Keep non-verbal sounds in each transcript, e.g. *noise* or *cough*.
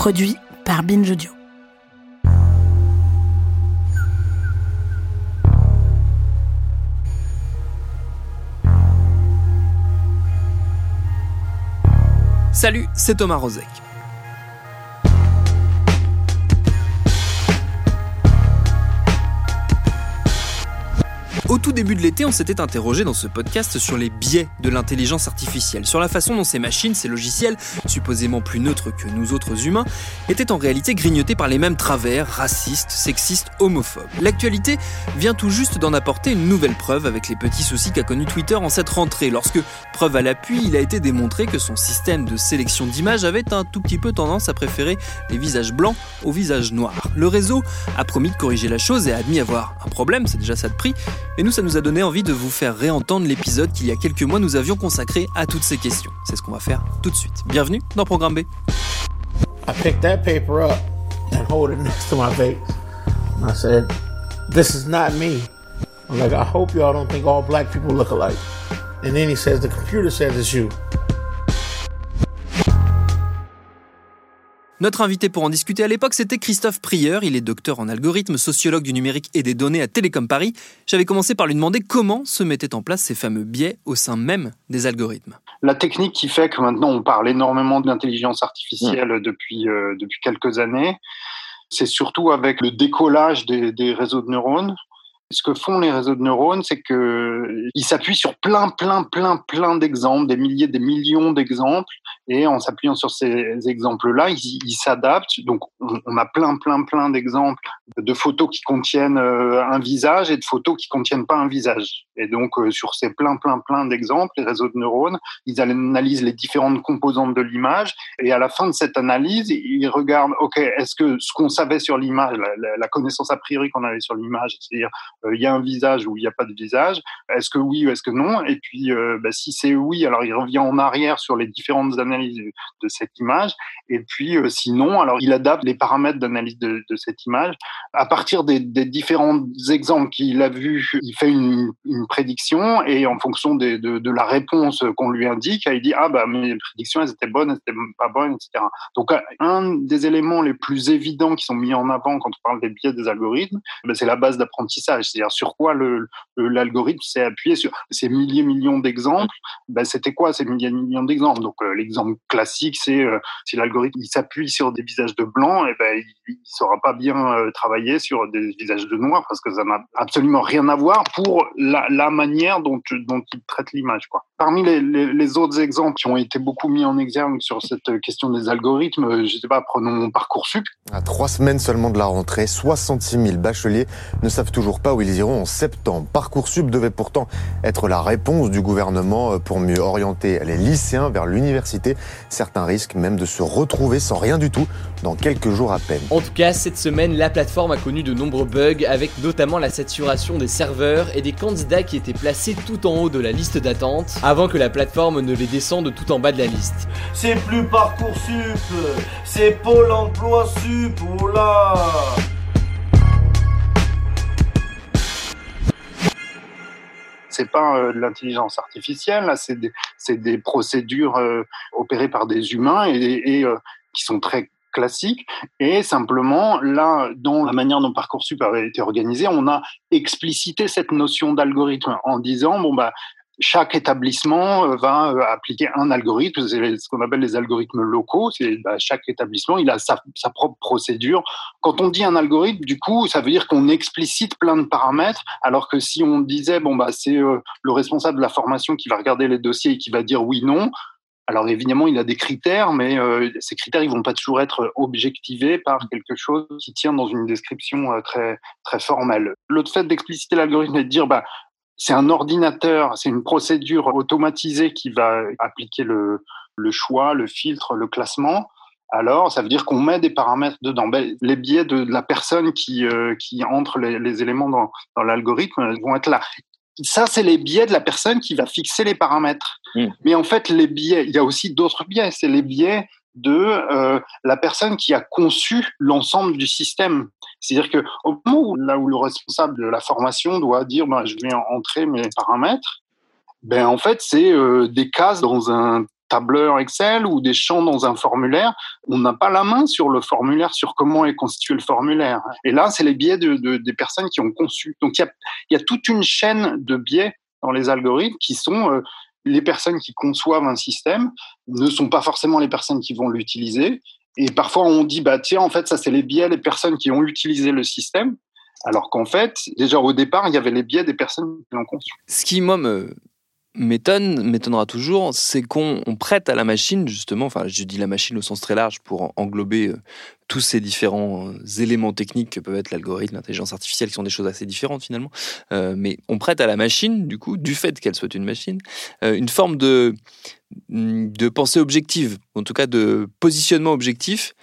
Produit par Binge Audio. Salut, c'est Thomas Rozek. Au tout début de l'été, on s'était interrogé dans ce podcast sur les biais de l'intelligence artificielle, sur la façon dont ces machines, ces logiciels, supposément plus neutres que nous autres humains, étaient en réalité grignotés par les mêmes travers racistes, sexistes, homophobes. L'actualité vient tout juste d'en apporter une nouvelle preuve avec les petits soucis qu'a connu Twitter en cette rentrée, lorsque, preuve à l'appui, il a été démontré que son système de sélection d'images avait un tout petit peu tendance à préférer les visages blancs aux visages noirs. Le réseau a promis de corriger la chose et a admis avoir un problème, c'est déjà ça de prix, et nous, ça nous a donné envie de vous faire réentendre l'épisode qu'il y a quelques mois nous avions consacré à toutes ces questions. C'est ce qu'on va faire tout de suite. Bienvenue dans Programme B. I picked that paper up and hold it next to my face. I said, This is not me. I'm like, I hope y'all don't think all black people look alike. And then he says, The computer says it's you. Notre invité pour en discuter à l'époque, c'était Christophe Prieur. Il est docteur en algorithme, sociologue du numérique et des données à Télécom Paris. J'avais commencé par lui demander comment se mettaient en place ces fameux biais au sein même des algorithmes. La technique qui fait que maintenant on parle énormément d'intelligence artificielle depuis, euh, depuis quelques années, c'est surtout avec le décollage des, des réseaux de neurones ce que font les réseaux de neurones, c'est que ils s'appuient sur plein, plein, plein, plein d'exemples, des milliers, des millions d'exemples, et en s'appuyant sur ces exemples-là, ils s'adaptent. Donc, on a plein, plein, plein d'exemples de photos qui contiennent euh, un visage et de photos qui contiennent pas un visage. Et donc, euh, sur ces plein, plein, plein d'exemples, les réseaux de neurones, ils analysent les différentes composantes de l'image, et à la fin de cette analyse, ils regardent, ok, est-ce que ce qu'on savait sur l'image, la, connaissance a priori qu'on avait sur l'image, c'est-à-dire euh, il y a un visage ou il n'y a pas de visage Est-ce que oui ou est-ce que non? Et puis, euh, bah, si c'est oui, alors il revient en arrière sur les différentes analyses de cette image. Et puis, euh, sinon, alors il adapte les paramètres d'analyse de, de, cette image. À partir des, des différents exemples qu'il a vus, il fait une, une, prédiction et en fonction des, de, de, la réponse qu'on lui indique, il dit ah bah mes prédictions elles étaient bonnes, elles étaient pas bonnes, etc. Donc un des éléments les plus évidents qui sont mis en avant quand on parle des biais des algorithmes, bah, c'est la base d'apprentissage c'est-à-dire sur quoi l'algorithme s'est appuyé sur ces milliers millions d'exemples. Ben, c'était quoi ces milliers millions d'exemples? Donc euh, l'exemple classique, c'est euh, si l'algorithme s'appuie sur des visages de blanc, et eh ben il, ne saura pas bien euh, travailler sur des visages de noir parce que ça n'a absolument rien à voir pour la, la manière dont, dont il traite l'image. Quoi. Parmi les, les, les, autres exemples qui ont été beaucoup mis en exergue sur cette question des algorithmes, je sais pas, prenons Parcoursup. À trois semaines seulement de la rentrée, 66 000 bacheliers ne savent toujours pas où ils iront en septembre. Parcoursup devait pourtant être la réponse du gouvernement pour mieux orienter les lycéens vers l'université. Certains risquent même de se retrouver sans rien du tout dans quelques jours à peine. En tout cas, cette semaine, la plateforme a connu de nombreux bugs, avec notamment la saturation des serveurs et des candidats qui étaient placés tout en haut de la liste d'attente, avant que la plateforme ne les descende tout en bas de la liste. C'est plus Parcoursup, c'est Pôle Emploi Sup, là c'est pas euh, de l'intelligence artificielle, là, c'est des, des, procédures euh, opérées par des humains et, et euh, qui sont très classiques. Et simplement, là, dans la manière dont Parcoursup avait été organisé, on a explicité cette notion d'algorithme en disant, bon, bah, chaque établissement euh, va euh, appliquer un algorithme, c'est ce qu'on appelle les algorithmes locaux. C'est bah, chaque établissement, il a sa, sa, propre procédure. Quand on dit un algorithme, du coup, ça veut dire qu'on explicite plein de paramètres, alors que si on disait bon bah c'est euh, le responsable de la formation qui va regarder les dossiers et qui va dire oui non. Alors évidemment, il a des critères, mais euh, ces critères, ils vont pas toujours être objectivés par quelque chose qui tient dans une description très très formelle. L'autre fait d'expliciter l'algorithme et de dire bah c'est un ordinateur, c'est une procédure automatisée qui va appliquer le, choix, le filtre, le classement, alors ça veut dire qu'on met des paramètres dedans. Ben, les biais de, la personne qui, euh, entre les, éléments dans l'algorithme vont être là. Ça, c'est les biais de la personne qui va fixer les paramètres. Mmh. Mais en fait, les biais, il y a aussi d'autres biais. C'est les biais de euh, la personne qui a conçu l'ensemble du système. C'est-à-dire que au moment où, là où le responsable de la formation doit dire ben, je vais entrer mes paramètres, ben en fait c'est euh, des cases dans un tableur Excel ou des champs dans un formulaire, on n'a pas la main sur le formulaire, sur comment est constitué le formulaire. Et là, c'est les biais de, de, des personnes qui ont conçu. Donc il y a, y a, toute une chaîne de biais dans les algorithmes qui sont euh, les personnes qui conçoivent un système ne sont pas forcément les personnes qui vont l'utiliser. Et parfois, on dit, bah, tiens, en fait, ça, c'est les biais des personnes qui ont utilisé le système. Alors qu'en fait, déjà au départ, il y avait les biais des personnes qui l'ont conçu. Ce qui, m'étonne, m'étonnera toujours, c'est qu'on prête à la machine, justement, enfin je dis la machine au sens très large pour englober euh, tous ces différents euh, éléments techniques que peuvent être l'algorithme, l'intelligence artificielle, qui sont des choses assez différentes finalement, euh, mais on prête à la machine, du coup, du fait qu'elle soit une machine, une forme de, de pensée objective, en tout cas de positionnement objectif,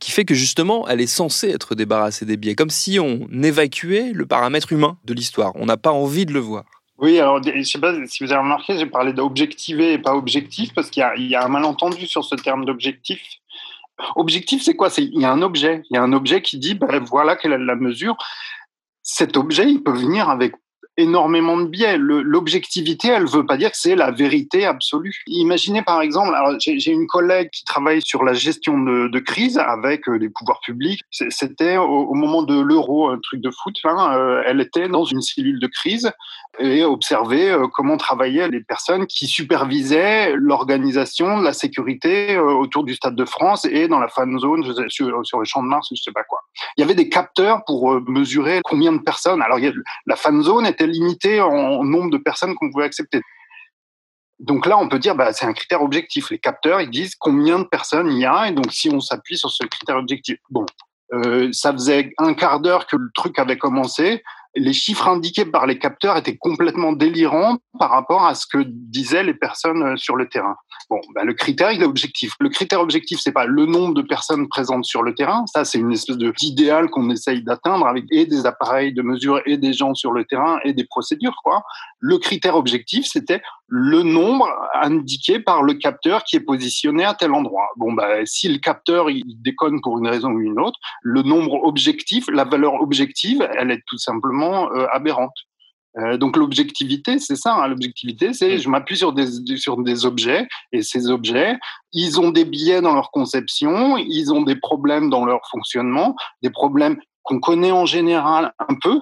qui fait que justement, elle est censée être débarrassée des biais, comme si on évacuait le paramètre humain de l'histoire. On n'a pas envie de le voir. Oui, alors je ne sais pas si vous avez remarqué, j'ai parlé d'objectiver et pas objectif parce qu'il y, y, a un malentendu sur ce terme d'objectif. Objectif, c'est quoi? Il y a un objet, il y a un objet qui dit ben, voilà quelle est la mesure. Cet objet, il peut venir avec énormément de biais. L'objectivité, elle veut pas dire que c'est la vérité absolue. Imaginez par exemple, j'ai une collègue qui travaille sur la gestion de, crise avec euh, les pouvoirs publics. C'était au, moment de l'euro, un truc de foot. Hein, euh, elle était dans une cellule de crise et observait euh, comment travaillaient les personnes qui supervisaient l'organisation de la sécurité autour du Stade de France et dans la fan zone sur, sur le champ de Mars, je sais pas quoi. Il y avait des capteurs pour mesurer combien de personnes. Alors la fan zone était limité en nombre de personnes qu'on pouvait accepter. Donc là, on peut dire, bah, c'est un critère objectif. Les capteurs, ils disent combien de personnes il y a, et donc si on s'appuie sur ce critère objectif, bon, euh, ça faisait un quart d'heure que le truc avait commencé les chiffres indiqués par les capteurs étaient complètement délirants par rapport à ce que disaient les personnes euh, sur le terrain. Bon, ben le critère, il est objectif. Le critère objectif, c'est pas le nombre de personnes présentes sur le terrain. Ça, c'est une espèce d'idéal qu'on essaye d'atteindre avec et des appareils de mesure et des gens sur le terrain et des procédures, quoi. Le critère objectif, c'était le nombre indiqué par le capteur qui est positionné à tel endroit. Bon, ben, si le capteur, il déconne pour une raison ou une autre, le nombre objectif, la valeur objective, elle est tout simplement euh, aberrante. Euh, donc l'objectivité, c'est ça. Hein. L'objectivité, c'est je m'appuie sur des, sur des objets et ces objets, ils ont des biais dans leur conception, ils ont des problèmes dans leur fonctionnement, des problèmes qu'on connaît en général un peu,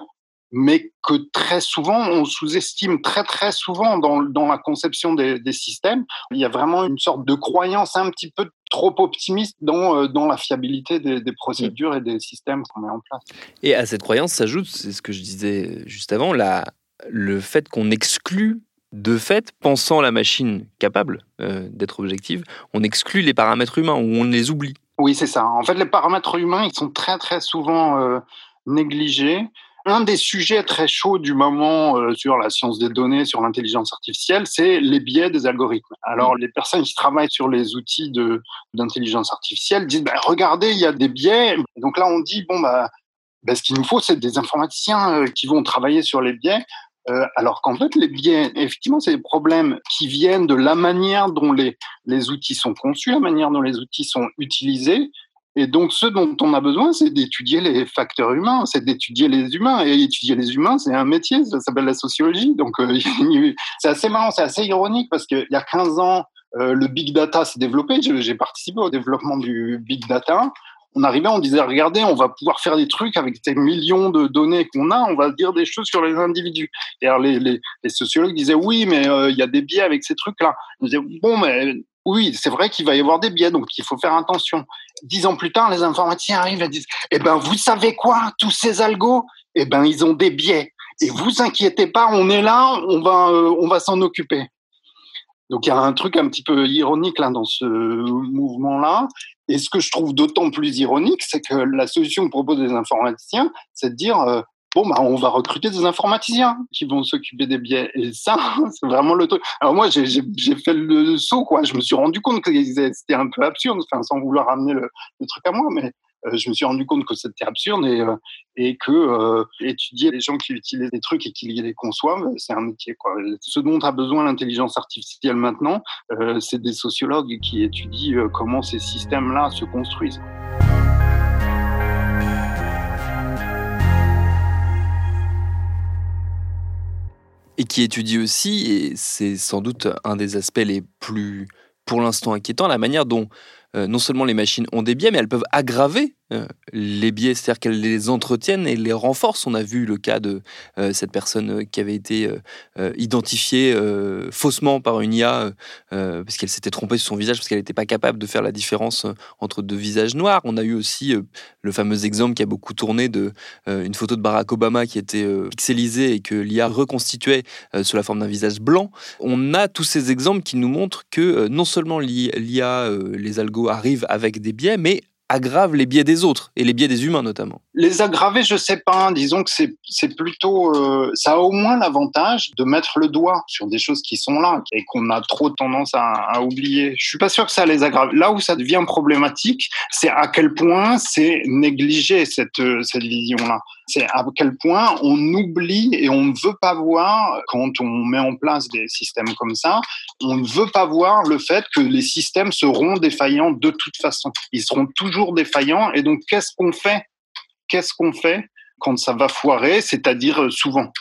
mais que très souvent on sous-estime très très souvent dans, dans la conception des, des, systèmes. Il y a vraiment une sorte de croyance un petit peu trop optimiste dans, euh, dans la fiabilité des, des procédures et des systèmes qu'on met en place. Et à cette croyance s'ajoute, c'est ce que je disais juste avant, la, le fait qu'on exclut de fait, pensant la machine capable euh, d'être objective, on exclut les paramètres humains ou on les oublie. Oui, c'est ça. En fait, les paramètres humains, ils sont très très souvent euh, négligés un des sujets très chauds du moment euh, sur la science des données, sur l'intelligence artificielle, c'est les biais des algorithmes. Alors, mm. les personnes qui travaillent sur les outils d'intelligence artificielle disent, bah, regardez, il y a des biais. Donc là, on dit, bon, bah, bah ce qu'il nous faut, c'est des informaticiens euh, qui vont travailler sur les biais. Euh, alors qu'en fait, les biais, effectivement, c'est des problèmes qui viennent de la manière dont les, les outils sont conçus, la manière dont les outils sont utilisés, et donc, ce dont on a besoin, c'est d'étudier les facteurs humains, c'est d'étudier les humains. Et étudier les humains, c'est un métier, ça s'appelle la sociologie. Donc, euh, *laughs* c'est assez marrant, c'est assez ironique parce qu'il y a 15 ans, euh, le big data s'est développé. J'ai participé au développement du big data. On arrivait, on disait, regardez, on va pouvoir faire des trucs avec ces millions de données qu'on a, on va dire des choses sur les individus. Et alors, les, sociologues disaient, oui, mais euh, il y a des biais avec ces trucs-là. On disait, bon, mais oui, c'est vrai qu'il va y avoir des biais, donc il faut faire attention. Dix ans plus tard, les informaticiens arrivent et disent, eh ben, vous savez quoi, tous ces algos, eh ben, ils ont des biais. Et vous inquiétez pas, on est là, on va, euh, on va s'en occuper. Donc il y a un truc un petit peu ironique là dans ce mouvement-là. Et ce que je trouve d'autant plus ironique, c'est que la solution que proposent les informaticiens, c'est de dire euh, bon, bah, on va recruter des informaticiens qui vont s'occuper des biais. Et ça, *laughs* c'est vraiment le truc. Alors moi, j'ai fait le saut, quoi. Je me suis rendu compte que c'était un peu absurde, sans vouloir ramener le, truc à moi, mais euh, je me suis rendu compte que c'était absurde et, euh, que euh, étudier les gens qui utilisent des trucs et qui les conçoivent, c'est un métier. Ce dont a besoin l'intelligence artificielle maintenant, c'est des sociologues qui étudient comment ces systèmes-là se construisent. Et qui étudie aussi, et c'est sans doute un des aspects les plus, pour l'instant, inquiétants, la manière dont euh, non seulement les machines ont des biais, mais elles peuvent aggraver les biais, c'est-à-dire qu'elles les entretiennent et les renforcent. On a vu le cas de euh, cette personne euh, qui avait été identifiée faussement par une IA parce qu'elle s'était trompée sur son visage, parce qu'elle n'était pas capable de faire la différence entre deux visages noirs. On a eu aussi le fameux exemple qui a beaucoup tourné de une photo de Barack Obama qui était pixelisée et que l'IA reconstituait sous la forme d'un visage blanc. On a tous ces exemples qui nous montrent que non seulement l'IA, les algos arrivent avec des biais, mais aggrave les biais des autres et les biais des humains notamment Les aggraver, je sais pas. Disons que c'est plutôt, euh, ça a au moins l'avantage de mettre le doigt sur des choses qui sont là et qu'on a trop tendance à, oublier. Je suis pas sûr que ça les aggrave. Là où ça devient problématique, c'est à quel point c'est négligé cette cette vision-là c'est à quel point on oublie et on ne veut pas voir, quand on met en place des systèmes comme ça, on ne veut pas voir le fait que les systèmes seront défaillants de toute façon. Ils seront toujours défaillants. Et donc, qu'est-ce qu'on fait? Qu'est-ce qu'on fait quand ça va foirer, c'est-à-dire euh, souvent?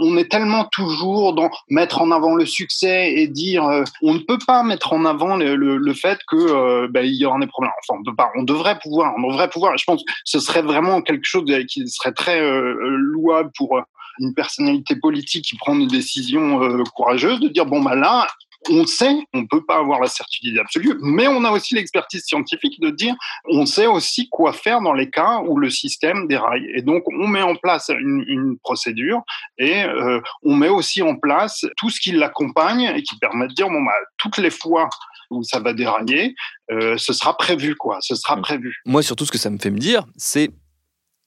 On est tellement toujours dans mettre en avant le succès et dire euh, on ne peut pas mettre en avant le, fait que euh, ben, il y aura des problèmes. Enfin, on peut pas. On devrait pouvoir. On devrait pouvoir. Je pense que ce serait vraiment quelque chose qui serait très euh, louable pour une personnalité politique qui prend une décision courageuse de dire bon bah là on sait, on ne peut pas avoir la certitude absolue, mais on a aussi l'expertise scientifique de dire, on sait aussi quoi faire dans les cas où le système déraille. Et donc, on met en place une, procédure et euh, on met aussi en place tout ce qui l'accompagne et qui permet de dire, bon, bah, toutes les fois où ça va dérailler, euh, ce sera prévu, quoi. Ce sera prévu. Moi, surtout, ce que ça me fait me dire, c'est,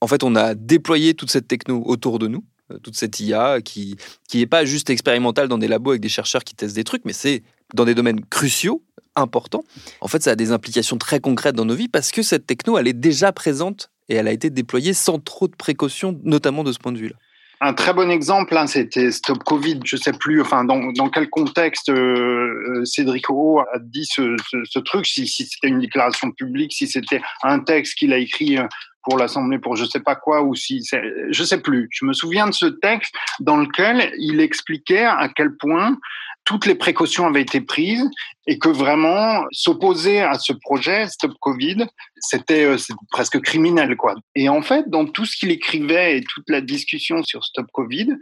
en fait, on a déployé toute cette techno autour de nous toute cette IA qui qui n'est pas juste expérimentale dans des labos avec des chercheurs qui testent des trucs, mais c'est dans des domaines cruciaux, importants. En fait, ça a des implications très concrètes dans nos vies parce que cette techno, elle est déjà présente et elle a été déployée sans trop de précautions, notamment de ce point de vue-là. Un très bon exemple, hein, c'était Stop Covid. Je sais plus, enfin, dans, dans quel contexte euh, Cédric O a dit ce, ce, truc, si, si c'était une déclaration publique, si c'était un texte qu'il a écrit euh, pour l'Assemblée pour je sais pas quoi ou si je sais plus. Je me souviens de ce texte dans lequel il expliquait à quel point toutes les précautions avaient été prises et que vraiment s'opposer à ce projet Stop Covid, c'était euh, presque criminel quoi. Et en fait, dans tout ce qu'il écrivait et toute la discussion sur Stop Covid,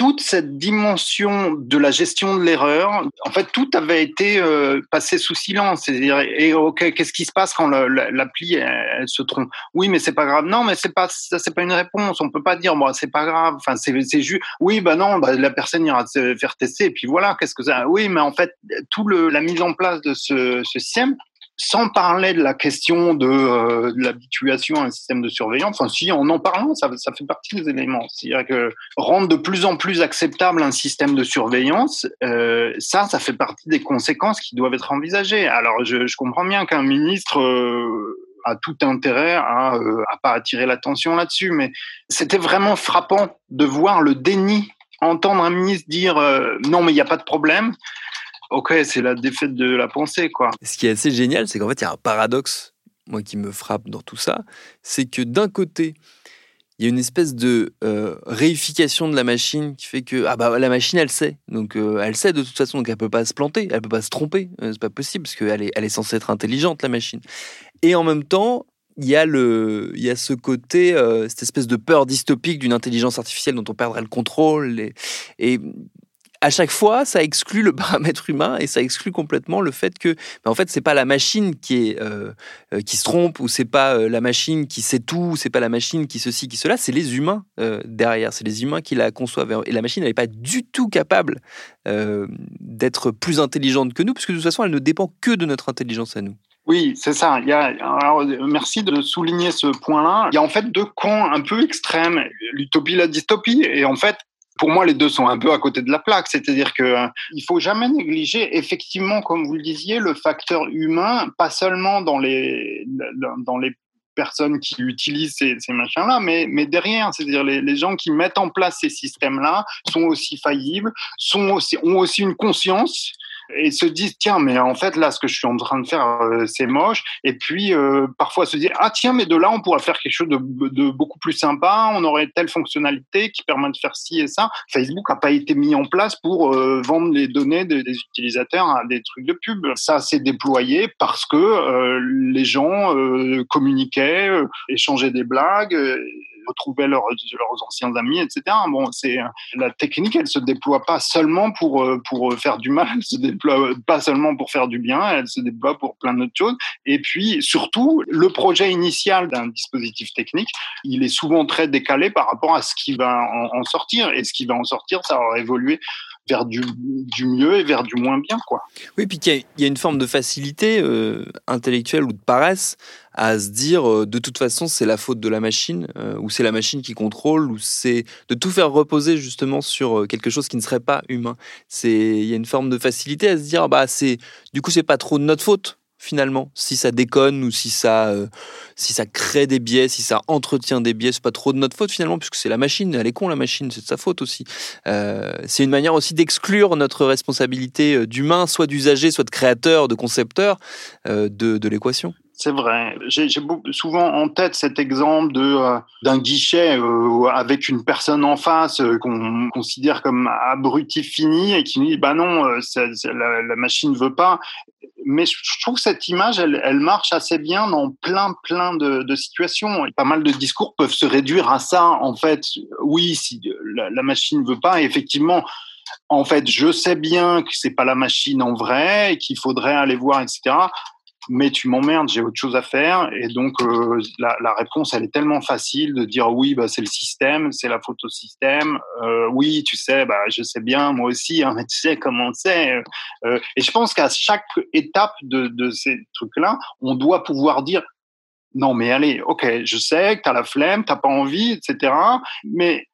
toute cette dimension de la gestion de l'erreur, en fait, tout avait été euh, passé sous silence. C'est-à-dire, et ok, qu'est-ce qui se passe quand l'appli elle, se trompe? Oui, mais c'est pas grave. Non, mais c'est pas ça, c'est pas une réponse. On peut pas dire bon, c'est pas grave. Enfin, c'est juste. Oui, bah non, bah, la personne ira se faire tester et puis voilà. Qu'est-ce que ça? Oui, mais en fait, tout le la mise en place de ce, ce système sans parler de la question de, euh, l'habituation à un système de surveillance, enfin si en en parlant, ça, fait partie des éléments. C'est-à-dire que rendre de plus en plus acceptable un système de surveillance, euh, ça, ça fait partie des conséquences qui doivent être envisagées. Alors je, comprends bien qu'un ministre euh, a tout intérêt à, euh, à pas attirer l'attention là-dessus, mais c'était vraiment frappant de voir le déni entendre un ministre dire non mais il n'y a pas de problème ok, c'est la défaite de la pensée, quoi. Ce qui est assez génial, c'est qu'en fait, il y a un paradoxe, moi, qui me frappe dans tout ça, c'est que d'un côté, il y a une espèce de euh, réification de la machine qui fait que ah bah la machine elle sait. Donc euh, elle sait de toute façon donc elle peut pas se planter elle peut pas se tromper. Euh, c'est pas possible parce qu'elle est elle est censée être intelligente la machine. Et en même temps il y a le il y a ce côté cette espèce de peur dystopique d'une intelligence artificielle dont on perdrait le contrôle et à chaque fois, ça exclut le paramètre humain et ça exclut complètement le fait que, ben, en fait, c'est pas la machine qui est euh, euh, qui se trompe ou c'est pas euh, la machine qui sait tout, c'est pas la machine qui ceci, qui cela, c'est les humains derrière, c'est les humains qui la conçoivent. Et la machine, n'est pas du tout capable d'être plus intelligente que nous, parce que de toute façon, elle ne dépend que de notre intelligence à nous. Oui, c'est ça. Il y a, alors, merci de souligner ce point-là. Il y a en fait deux camps un peu extrêmes, l'utopie, la dystopie. Et en fait, pour moi, les deux sont un peu à côté de la plaque. C'est-à-dire que euh, il faut jamais négliger, effectivement, comme vous le disiez, le facteur humain, pas seulement dans les dans les personnes qui utilisent ces, ces machins-là, mais, mais derrière, c'est-à-dire les, les, gens qui mettent en place ces systèmes-là sont aussi faillibles, sont aussi, ont aussi une conscience et se disent tiens mais en fait là ce que je suis en train de faire euh, c'est moche. Et puis euh, parfois se dire ah tiens mais de là on pourrait faire quelque chose de, de, beaucoup plus sympa. On aurait telle fonctionnalité qui permet de faire ci et ça. Facebook n'a pas été mis en place pour euh, vendre les données des, des, utilisateurs à des trucs de pub. Ça s'est déployé parce que euh, les gens euh, communiquaient échangeaient des blagues retrouver leurs, anciens amis, etc. Bon, c'est la technique, elle se déploie pas seulement pour euh, pour faire du mal, elle se déploie pas seulement pour faire du bien, elle se déploie pour plein d'autres choses. Et puis surtout, le projet initial d'un dispositif technique, il est souvent très décalé par rapport à ce qui va en, en sortir. Et ce qui va en sortir, ça va évoluer vers du, du, mieux et vers du moins bien. Quoi. Oui, puis il y, a une forme de facilité euh, intellectuelle ou de paresse à se dire euh, de toute façon c'est la faute de la machine, euh, ou c'est la machine qui contrôle, ou c'est de tout faire reposer justement sur quelque chose qui ne serait pas humain. Il y a une forme de facilité à se dire bah c'est du coup c'est pas trop de notre faute finalement. Si ça déconne ou si ça, euh, si ça crée des biais, si ça entretient des biais, c'est pas trop de notre faute finalement, puisque c'est la machine. Elle est con la machine, c'est de sa faute aussi. Euh, c'est une manière aussi d'exclure notre responsabilité euh, d'humain, soit d'usager, soit de créateur, de concepteur de l'équation. C'est vrai. J'ai souvent en tête cet exemple de euh, d'un guichet euh, avec une personne en face euh, qu'on considère comme abruti fini et qui dit bah non, la, la, machine veut pas. Mais je trouve que cette image, elle, marche assez bien dans plein plein de, de, situations. Et pas mal de discours peuvent se réduire à ça. En fait, oui, si la, la machine veut pas, effectivement en fait, je sais bien que c'est pas la machine en vrai et qu'il faudrait aller voir, etc mais tu m'emmerdes, j'ai autre chose à faire. Et donc, euh, la, réponse, elle est tellement facile de dire oui, bah, c'est le système, c'est la photo système. Euh, oui, tu sais, bah, je sais bien, moi aussi, hein, mais *laughs* tu sais comment c'est. Euh, et je pense qu'à chaque étape de, de ces trucs-là, on doit pouvoir dire non, mais allez, ok, je sais que tu as la flemme, tu pas envie, etc. Mais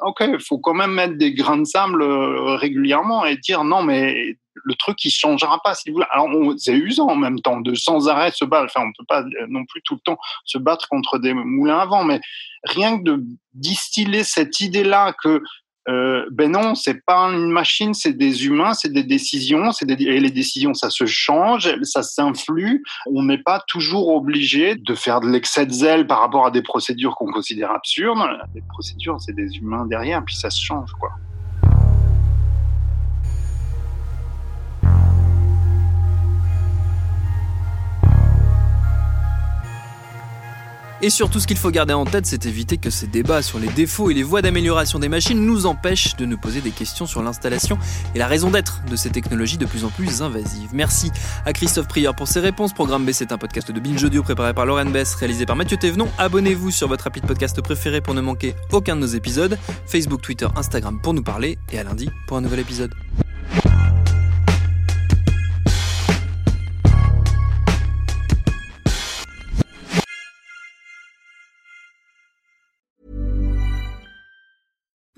ok, il faut quand même mettre des grains de sable euh, régulièrement et dire non, mais le truc il changera pas si vous. Alors c'est usant en même temps de sans arrêt se battre. Enfin, on peut pas non plus tout le temps se battre contre des moulins à vent, mais rien que de distiller cette idée-là que euh, ben non, c'est pas une machine, c'est des humains, c'est des décisions, c'est et les décisions, ça se change, ça s'influe. On n'est pas toujours obligé de faire de l'excès de zèle par rapport à des procédures qu'on considère absurdes. Les procédures, c'est des humains derrière, puis ça se change, quoi. Et surtout, ce qu'il faut garder en tête, c'est éviter que ces débats sur les défauts et les voies d'amélioration des machines nous empêchent de nous poser des questions sur l'installation et la raison d'être de ces technologies de plus en plus invasives. Merci à Christophe Prieur pour ses réponses. Programme B, c'est un podcast de Binge Audio préparé par Lauren Bess, réalisé par Mathieu Thévenon. Abonnez-vous sur votre appli de podcast préféré pour ne manquer aucun de nos épisodes. Facebook, Twitter, Instagram pour nous parler. Et à lundi pour un nouvel épisode.